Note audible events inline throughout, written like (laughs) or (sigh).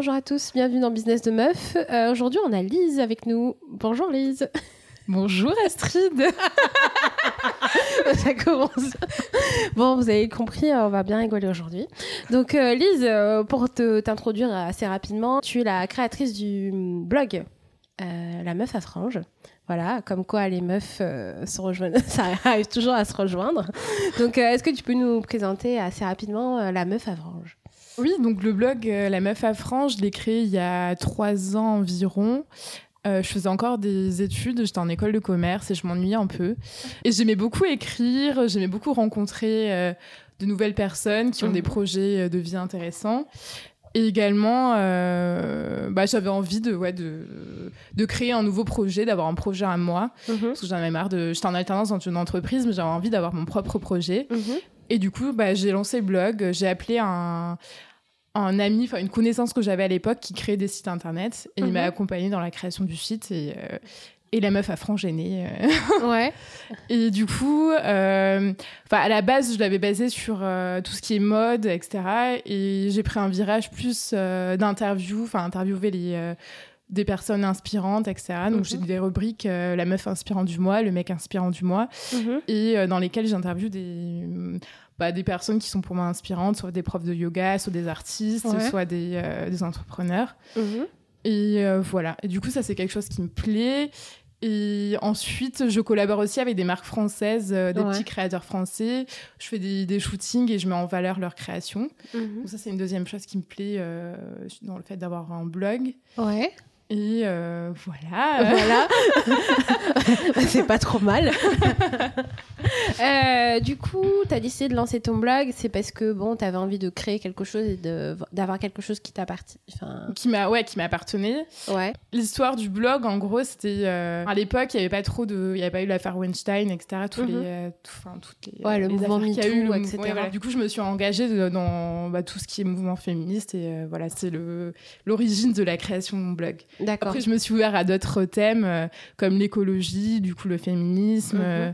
bonjour à tous, bienvenue dans Business de Meuf. Euh, aujourd'hui, on a Lise avec nous. Bonjour Lise. Bonjour Astrid. (laughs) Ça commence. Bon, vous avez compris, on va bien rigoler aujourd'hui. Donc, euh, Lise, euh, pour t'introduire assez rapidement, tu es la créatrice du blog La Meuf à Frange. Voilà, comme quoi les meufs se rejoignent, (laughs) ça arrive toujours à se rejoindre. Donc, est-ce que tu peux nous présenter assez rapidement La Meuf à Frange oui, donc le blog euh, La Meuf à France, je l'ai créé il y a trois ans environ. Euh, je faisais encore des études, j'étais en école de commerce et je m'ennuyais un peu. Et j'aimais beaucoup écrire, j'aimais beaucoup rencontrer euh, de nouvelles personnes qui ont des mmh. projets de vie intéressants. Et également, bah, j'avais envie de, ouais, de, de, créer un nouveau projet, d'avoir un projet à moi. Mmh. Parce que j'en avais marre de. J'étais en alternance dans une entreprise, mais j'avais envie d'avoir mon propre projet. Mmh. Et du coup, bah, j'ai lancé le blog. J'ai appelé un, un ami, enfin une connaissance que j'avais à l'époque qui créait des sites internet et il m'a mhm. accompagné dans la création du site et, euh, et la meuf a frangéné. Euh. ouais. (laughs) Et du coup, euh, à la base, je l'avais basé sur tout ce qui est mode, etc. Et j'ai pris un virage plus d'interview, enfin interviewer les des personnes inspirantes, etc. Donc j'ai mhm. des rubriques la meuf inspirante du mois, le mec inspirant du mois, mhm. et dans lesquelles j'interviewe des bah, des personnes qui sont pour moi inspirantes, soit des profs de yoga, soit des artistes, soit des, euh, des entrepreneurs. Mhm. Et euh, voilà. Et du coup, ça, c'est quelque chose qui me plaît. Et ensuite, je collabore aussi avec des marques françaises, euh, des petits créateurs français. Je fais des, des, shootings et je mets en valeur leur création. Mhm. Donc ça, c'est une deuxième chose qui me plaît dans le fait d'avoir un blog. Ouais. Et euh, voilà. Voilà. (laughs) c'est pas trop mal. euh, du coup, tu as décidé de lancer ton blog, c'est parce que bon, tu avais envie de créer quelque chose et d'avoir quelque chose qui t'appartient. Enfin... Qui m'a ouais, qui m'appartenait. Ouais. L'histoire du blog, en gros, c'était euh, à l'époque, il y avait pas trop de, il y avait pas eu l'affaire Weinstein, etc. Tous les, mhm. euh, enfin toutes les, ouais, le mouvement MeToo, eu, etc. Du coup, je me suis engagée dans bah, tout ce qui est mouvement féministe et voilà, c'est le l'origine de la création de mon blog. D'accord. Après, je me suis ouvert à d'autres thèmes euh, comme l'écologie, du coup le féminisme, mhm. euh,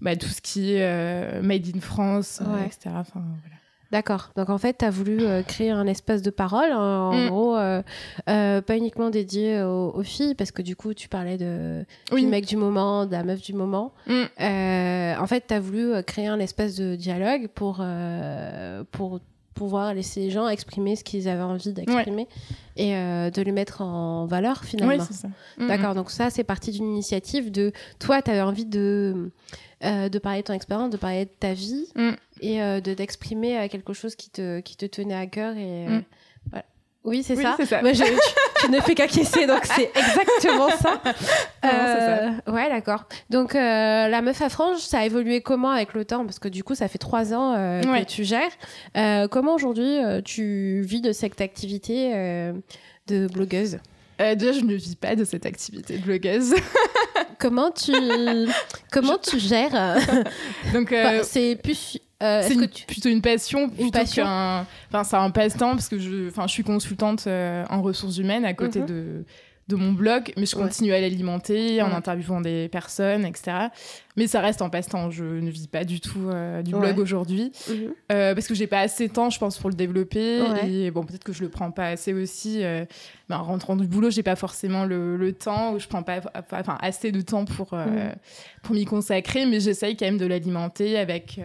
bah, tout ce qui est euh, made in France, etc. Enfin, voilà. D'accord. Donc en fait, tu as voulu créer un espace de parole, hein, en mm. gros, pas uniquement dédié aux, filles, parce que du coup, tu parlais de, du mec du moment, de la meuf du moment. Mm. en fait, tu as voulu créer un espace de dialogue pour, pour pouvoir laisser les gens exprimer ce qu'ils avaient envie d'exprimer et euh, de les mettre en valeur finalement. Oui, c'est ça. Mm, D'accord, donc ça c'est parti d'une initiative de toi, tu avais envie de, euh, de parler de ton expérience, de parler de ta vie mm. et euh, de d'exprimer quelque chose qui te, qui te tenait à cœur et voilà. Oui, c'est ça. ça. Moi, je, ne fais qu'acquiescer, donc (laughs) c'est exactement ça. Euh, ouais, d'accord. Donc, euh, la meuf à frange, ça a évolué comment avec le temps? Parce que du coup, ça fait trois ans euh, que tu gères. comment aujourd'hui tu vis de cette activité de blogueuse? Déjà, je ne vis pas de cette activité de blogueuse. comment tu (laughs) comment tu gères? Donc, c'est plus euh, c'est plutôt une passion une passion enfin c'est un passe-temps parce que je enfin je suis consultante euh, en ressources humaines à côté mhm. de de mon blog, mais je continue à l'alimenter en interviewant des personnes, etc. Mais ça reste en passe-temps. Je ne vis pas du tout euh, du blog aujourd'hui mhm. parce que j'ai pas assez de temps, je pense, pour le développer. Et bon, peut-être que je le prends pas assez aussi. mais en rentrant du boulot, j'ai pas forcément le, le, temps ou je prends pas, enfin, assez de temps pour mhm. pour m'y consacrer. Mais j'essaye quand même de l'alimenter avec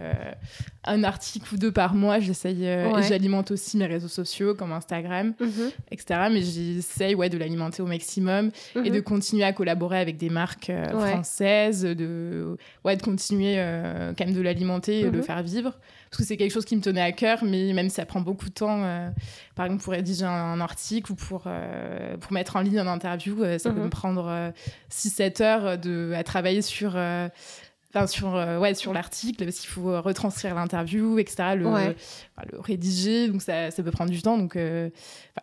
un article ou deux par mois. J'essaye euh, et j'alimente aussi mes réseaux sociaux comme Instagram, mhm. etc. Mais j'essaye ouais, de l'alimenter au maximum et de continuer à collaborer avec des marques euh, françaises, de, ouais, de continuer euh, quand même de l'alimenter et de le mhm. faire vivre. Parce que c'est quelque chose qui me tenait à cœur, mais même si ça prend beaucoup de temps, par exemple pour rédiger un, article ou pour, pour mettre en ligne une interview, ça peut me prendre 6-7 heures de, à travailler sur Enfin, sur, euh, ouais, sur l'article, parce qu'il faut euh, retranscrire l'interview, etc., le, le, rédiger, donc ça, ça, peut prendre du temps. Donc, euh,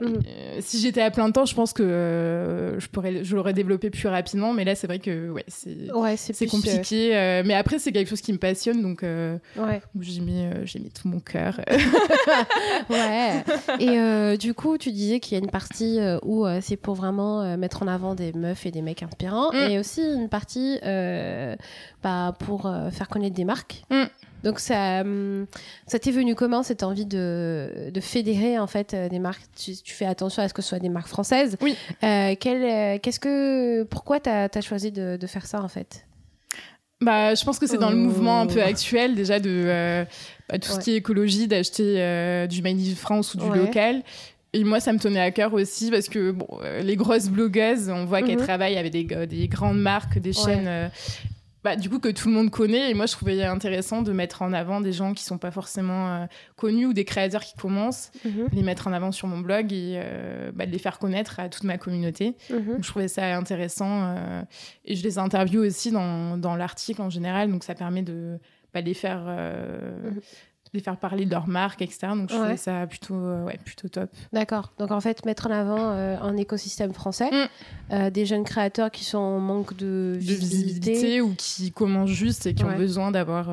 mm. si j'étais à plein temps, je pense que je, pourrais, je l'aurais développé plus rapidement, mais là, c'est vrai que ouais, c'est ouais, c'est compliqué. mais après, c'est quelque chose qui me passionne, donc ouais. j'ai mis, j'ai mis tout mon cœur. (laughs) (laughs) ouais. Et du coup, tu disais qu'il y a une partie où c'est pour vraiment mettre en avant des meufs et des mecs inspirants, mm. et aussi une partie bah, pour euh, faire connaître des marques. Mm. Donc ça, hum, ça t'est venu comment cette envie de, de fédérer en fait euh, des marques? Tu, fais attention à ce que ce soit des marques françaises. Oui. Euh, qu'est-ce que, pourquoi tu as, choisi de, de, faire ça en fait? Bah, je pense que c'est dans le mouvement un peu actuel déjà de bah, tout ce qui est écologie, d'acheter du Made in France ou du local. Et moi, ça me tenait à cœur aussi parce que bon, les grosses blogueuses, on voit qu'elles mhm. travaillent avec des, des, grandes marques, des chaînes bah, du coup que tout le monde connaît et moi je trouvais intéressant de mettre en avant des gens qui sont pas forcément euh, connus ou des créateurs qui commencent mhm. les mettre en avant sur mon blog et euh, bah, de les faire connaître à toute ma communauté mhm. donc je trouvais ça intéressant euh, et je les interviewe aussi dans, dans l'article en général donc ça permet de bah, les faire mhm les faire parler de leur marque, etc. Donc je trouvais ça plutôt, euh, ouais, plutôt top. D'accord. Donc en fait, mettre en avant euh, un écosystème français, mm. euh, des jeunes créateurs qui sont en manque de visibilité, ou qui commencent juste et qui ont besoin d'avoir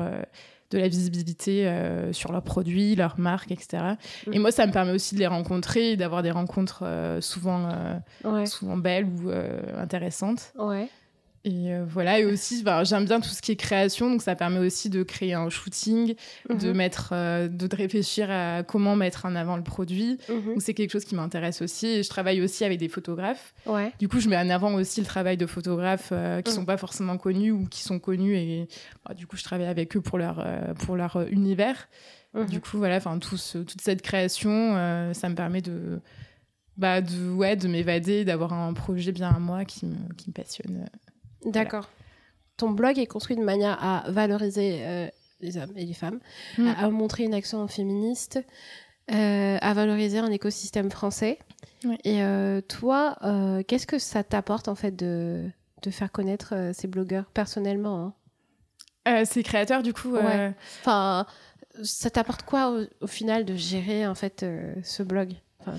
de la visibilité sur leurs produits, leurs marques, etc. Mm. Et moi, ça me permet aussi de les rencontrer et d'avoir des rencontres souvent, souvent belles ou intéressantes. Ouais. Et euh, voilà, et aussi, bah, j'aime bien tout ce qui est création, donc ça permet aussi de créer un shooting, de mhm. mettre, euh, de réfléchir à comment mettre en avant le produit. Mhm. Donc c'est quelque chose qui m'intéresse aussi. Et je travaille aussi avec des photographes. Ouais. Du coup, je mets en avant aussi le travail de photographes euh, qui ne mhm. sont pas forcément connus ou qui sont connus. Et bah, du coup, je travaille avec eux pour leur, pour leur univers. Du coup, voilà, enfin, tout toute cette création, ça me permet de, bah, de, ouais, de m'évader, d'avoir un projet bien à moi qui me, qui me passionne. D'accord. Ton blog est construit de manière à valoriser euh, les hommes et les femmes, mm. à, montrer une action féministe, euh, à valoriser un écosystème français. Et euh, toi, qu'est-ce que ça t'apporte en fait de, de faire connaître ces blogueurs personnellement hein? Ces créateurs, du coup. Enfin, ça t'apporte quoi au, final de gérer en fait ce blog? Enfin,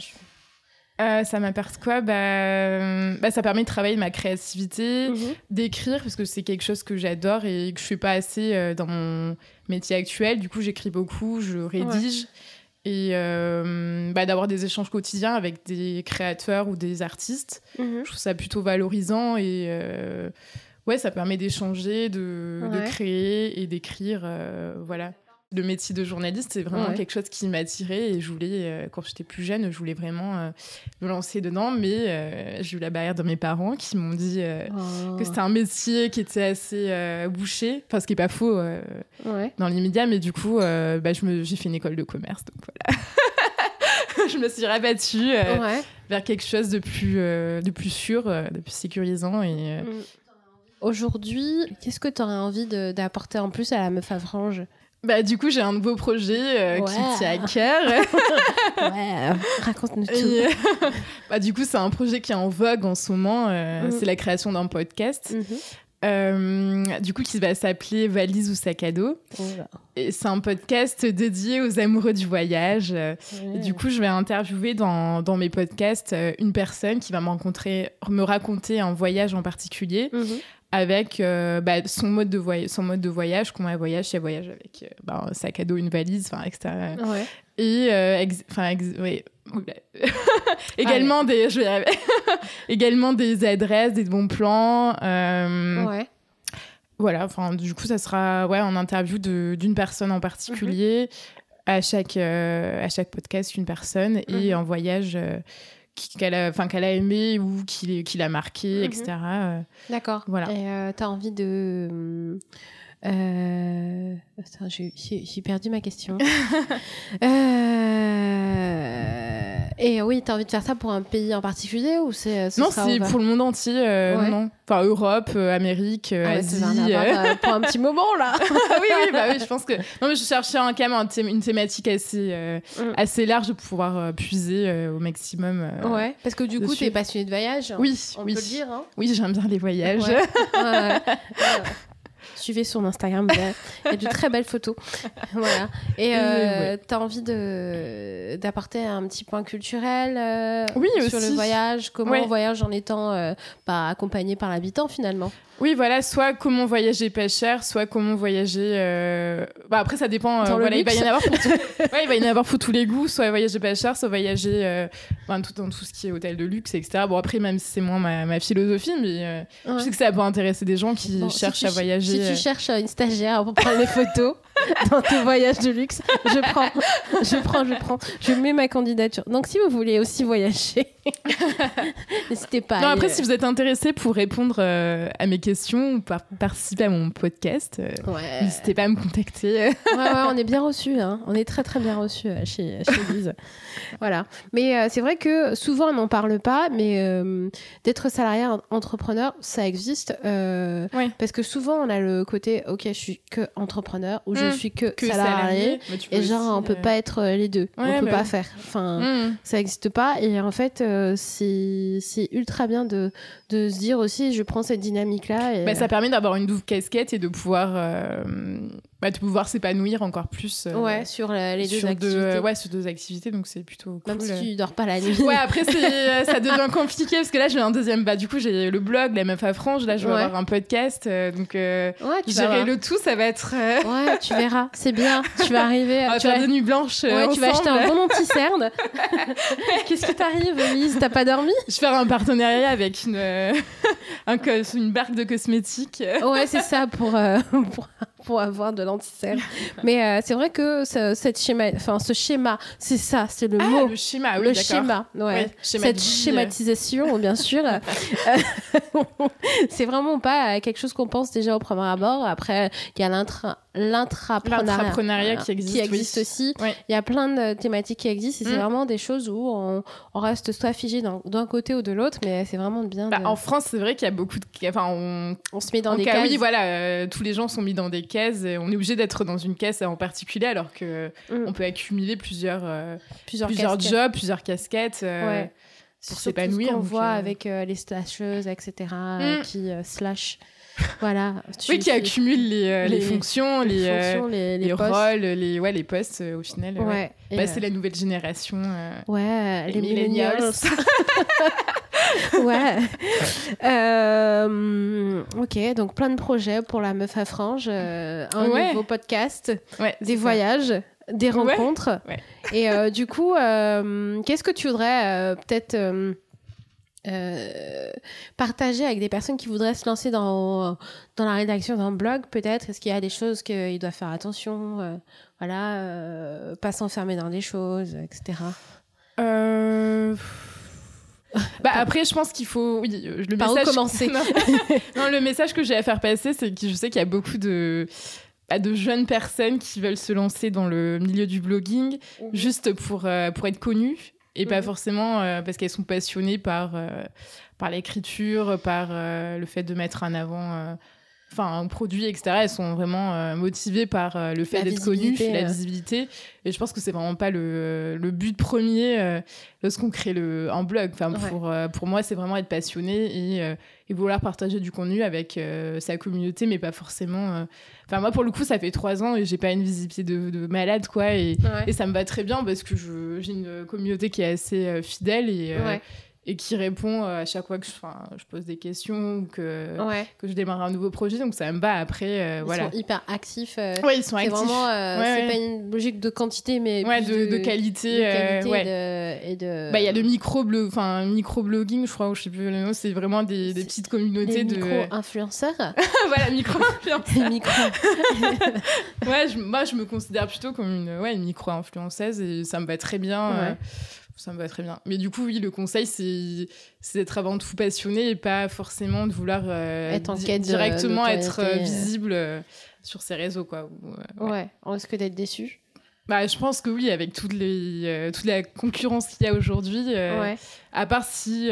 euh, ça m'apporte quoi? Bah, euh, bah, Ça permet de travailler ma créativité, mhm. d'écrire, parce que c'est quelque chose que j'adore et que je fais pas assez euh, dans mon métier actuel. Du coup, j'écris beaucoup, je rédige. Et bah, d'avoir des échanges quotidiens avec des créateurs ou des artistes, mhm. je trouve ça plutôt valorisant et ouais, ça permet d'échanger, de, de, créer et d'écrire. voilà le métier de journaliste, c'est vraiment quelque chose qui m'attirait et je voulais, euh, quand j'étais plus jeune, je voulais vraiment euh, me lancer dedans, mais euh, j'ai eu la barrière de mes parents qui m'ont dit oh. que c'était un métier qui était assez bouché, enfin ce qui est pas faux dans l'immédiat, mais du coup, bah, j'ai fait une école de commerce, donc voilà. (laughs) je me suis rabattue vers quelque chose de plus, de plus sûr, de plus sécurisant et. Mm. Aujourd'hui, qu'est-ce que tu aurais envie d'apporter en plus à la meuf à frange bah, du coup, j'ai un nouveau projet euh, qui tient à cœur. (laughs) ouais, (laughs) raconte-nous tout. bah, du coup, c'est un projet qui est en vogue en ce moment. Euh, mm. C'est la création d'un podcast. Euh, du coup, qui va s'appeler Valise ou sac à dos. Et c'est un podcast dédié aux amoureux du voyage. du coup, je vais interviewer dans, dans, mes podcasts une personne qui va me raconter un voyage en particulier. Avec euh, bah, son, mode de voyage, son mode de voyage, comment elle voyage, elle voyage avec euh, bah, un sac à dos, une valise, enfin, etc. Et, euh, oui. (laughs) également, des, je (laughs) également des adresses, des bons plans. ouais. Voilà, enfin, du coup, ça sera ouais, en interview d'une personne en particulier. Mhm. À chaque, à chaque podcast, une personne. Et mhm. en voyage qu'elle a, qu'elle a aimé ou qui, qui l'a marqué, etc. Mhm. Euh, D'accord. Voilà. Et euh, tu as envie de. Euh... j'ai perdu ma question. (laughs) euh... Et oui, tu as envie de faire ça pour un pays en particulier ou c'est euh, Non, c'est pour le monde entier. Euh, non. Enfin, Europe, euh, Amérique, ah Asie. pour un petit moment là. (laughs) oui, oui, bah oui, je pense que. Non, mais je cherchais un, quand même une thématique assez, mm. assez large de pouvoir puiser au maximum. ouais, parce que du coup, tu es passionné de voyage. Oui, on oui. peut le dire. Hein oui, j'aime bien les voyages. (laughs) Suivez son Instagram, il y a de très belles photos. (laughs) voilà. Et euh, tu as envie d'apporter un petit point culturel euh, oui, sur le voyage? Comment on voyage en étant euh, pas accompagné par l'habitant finalement? Oui, voilà, soit comment voyager pas cher, soit comment voyager. Euh, bah après, ça dépend. Euh, voilà, il va y en avoir pour (laughs) ouais, il va y en avoir pour tous les goûts, soit voyager pas cher, soit voyager euh, tout, dans tout ce qui est hôtel de luxe, etc. Bon, après, même si c'est moins ma, ma, philosophie, mais je sais que ça peut intéresser des gens qui cherchent à voyager. Si tu cherches une stagiaire pour prendre les photos. (laughs) dans tes voyages de luxe. Je prends, je prends, je prends. Je mets ma candidature. Donc, si vous voulez aussi voyager, (laughs) n'hésitez pas. Non, après, si vous êtes intéressé pour répondre euh, à mes questions ou participer à mon podcast, euh, n'hésitez pas à me contacter. ouais, ouais, on est bien reçus. Hein. On est très, très bien reçus euh, chez, chez Lise. voilà. Mais c'est vrai que souvent, on n'en parle pas, mais d'être salarié entrepreneur, ça existe. Parce que souvent, on a le côté, ok, je suis que entrepreneur ou je mmh. Suis que, salarié. et genre, on peut pas être les deux. on peut bah pas faire. Enfin, mmh. ça n'existe pas. Et en fait, c'est ultra bien de, de, se dire aussi, je prends cette dynamique-là. Bah, ça permet d'avoir une double casquette et de pouvoir euh, bah, de pouvoir s'épanouir encore plus euh, ouais sur les deux activités. ouais sur deux activités donc c'est plutôt même si tu dors pas la nuit. Ouais après (laughs) euh, ça devient compliqué parce que là j'ai un deuxième bah du coup j'ai le blog la meuf à frange là je vais avoir un podcast euh, donc ouais, gérer le tout ça va être ouais tu verras c'est bien tu vas arriver (laughs) on va tu faire vas... des nuits blanches ouais tu vas acheter un bon anti-cerne (laughs) qu'est-ce qui t'arrive Lise t'as pas dormi? Je vais faire un partenariat avec une un, une barque de cosmétiques. Ouais c'est ça pour, pour pour avoir de l'anticelle. (laughs) Mais euh, c'est vrai que ce, cette schéma, enfin ce schéma, c'est ça, c'est le ah, mot. Le schéma, oui, Le schéma, ouais. cette schématisation, bien sûr. (laughs) (laughs) c'est vraiment pas quelque chose qu'on pense déjà au premier abord. Après, il y a l'intrapreneuriat qui existe, qui existe aussi. Il y a plein de thématiques qui existent et c'est mm. vraiment des choses où on, reste soit figé d'un côté ou de l'autre, mais c'est vraiment bien. Bah, en France, c'est vrai qu'il y a beaucoup de. Enfin, on, on se met dans des cases. Oui, voilà, euh, tous les gens sont mis dans des cases et on est obligé d'être dans une caisse en particulier alors que mm. on peut accumuler plusieurs euh, plusieurs, plusieurs jobs, plusieurs casquettes euh, pour s'épanouir. On voit euh, avec les slasheuses, etc. Mm. qui slash. Voilà. (laughs) oui, qui accumulent les, les, fonctions, les, fonctions, les, les rôles, les, ouais, les postes au final. Ouais. Bah, c'est la nouvelle génération. ouais, les, millennials. (laughs) ouais. Euh, ok, donc plein de projets pour la meuf à frange, euh, un nouveau podcast, des voyages, des rencontres. Et euh, du coup, qu'est-ce que tu voudrais peut-être partager avec des personnes qui voudraient se lancer dans, dans la rédaction d'un blog, peut-être? Est-ce qu'il y a des choses qu'ils doivent faire attention Voilà, pas s'enfermer dans des choses, etc. Euh (laughs) bah après, je pense qu'il faut. Oui, le Par message. Où commencer (laughs) non. le message que j'ai à faire passer, c'est que je sais qu'il y a beaucoup de bah, de jeunes personnes qui veulent se lancer dans le milieu du blogging mhm. juste pour euh, pour être connues et pas mhm. forcément euh, parce qu'elles sont passionnées par euh, par l'écriture, par le fait de mettre en avant enfin un produit etc elles sont vraiment euh, motivées par euh, le fait d'être connues la euh. visibilité. Et je pense que c'est vraiment pas le, le but premier lorsqu'on crée le un blog. Enfin pour pour moi c'est vraiment être passionné et, et vouloir partager du contenu avec sa communauté mais pas forcément enfin moi pour le coup ça fait trois ans et j'ai pas une visibilité de, de malade quoi et, et, ça me va très bien parce que j'ai une communauté qui est assez fidèle et et qui répond euh, à chaque fois que je, je pose des questions ou que, que je démarre un nouveau projet. Donc ça me va après. Euh, ils voilà. sont hyper actifs. Euh, oui, ils sont actifs. Vraiment, c'est pas une logique de quantité, mais de, de, qualité. et de. Bah, il y a le enfin, micro-blogging, je crois, ou je sais plus le nom, c'est vraiment des, des, petites communautés de. Micro-influenceurs. (laughs) voilà, micro-influenceurs. micro. (laughs) ouais, je, moi, je me considère plutôt comme une, ouais, une micro-influenceuse et ça me va très bien ça me va très bien. Mais du coup, oui, le conseil, c'est d'être avant tout passionné et pas forcément de vouloir euh, être en quête directement être euh, visible euh, sur ces réseaux. Quoi. ouais. ouais. on risque d'être déçu. Bah, je pense que oui, avec toutes les, toute la concurrence qu'il y a aujourd'hui, à part si,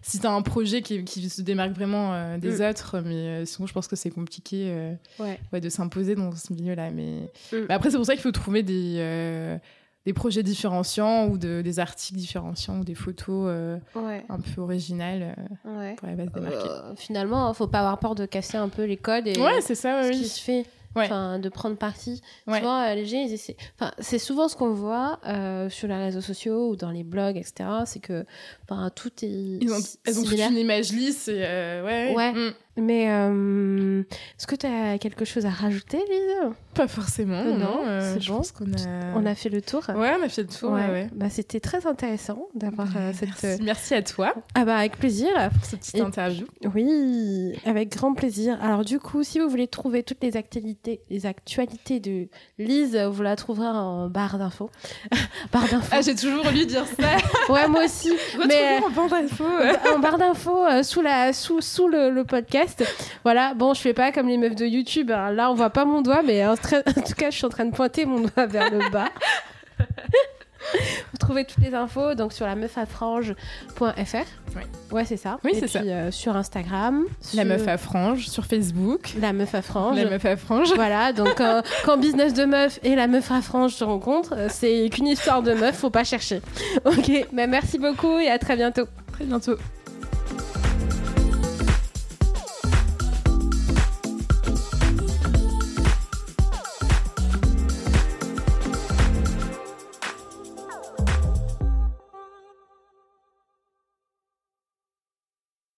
si tu as un projet qui, qui, se démarque vraiment des mm. autres, mais sinon je pense que c'est compliqué ouais. de s'imposer dans ce milieu-là. Mais... Mm. mais après, c'est pour ça qu'il faut trouver des des projets différenciants ou de, des articles différenciants ou des photos euh, un peu originales euh, pour les euh, finalement, il faut pas avoir peur de casser un peu les codes et ouais, c'est ça, ce qui se fait. Enfin, de prendre parti. Souvent, les gens, ils essaient. Enfin, c'est souvent ce qu'on voit sur les réseaux sociaux ou dans les blogs, etc. C'est que, tout est. Ils ont, elles ont toute une image lisse et ouais. ouais. Mm. Mais est-ce que tu as quelque chose à rajouter, Lise? Pas forcément, non. c'est je bon. pense qu'on a... On a fait le tour. Ouais, on a fait le tour. Ouais. Bah, C'était très intéressant d'avoir cette. Merci. Merci. à toi. Ah bah avec plaisir. Pour cette petite interview. Oui, avec grand plaisir. Alors du coup, si vous voulez trouver toutes les actualités, les actualités de Lise, vous la trouverez en barre d'infos. (laughs) barre d'infos. Ah, j'ai toujours envie de dire ça. (laughs) ouais, moi aussi. mais en barre d'infos. en barre d'infos euh, sous la sous sous le, podcast. Voilà. Bon, je fais pas comme les meufs de YouTube. Hein. Là, on voit pas mon doigt, mais en, (laughs) en tout cas, je suis en train de pointer mon doigt vers le bas. Vous trouvez toutes les infos donc sur la. Ouais, ouais c'est ça. Oui, c'est ça. Euh, sur Instagram. La meuf à frange, sur Facebook. La meuf à frange. La meuf à frange. Voilà, donc euh, quand business de meuf et la meuf à frange se rencontrent, euh, c'est qu'une histoire de meuf, faut pas chercher. Ok, bah, merci beaucoup et à très bientôt. Très bientôt.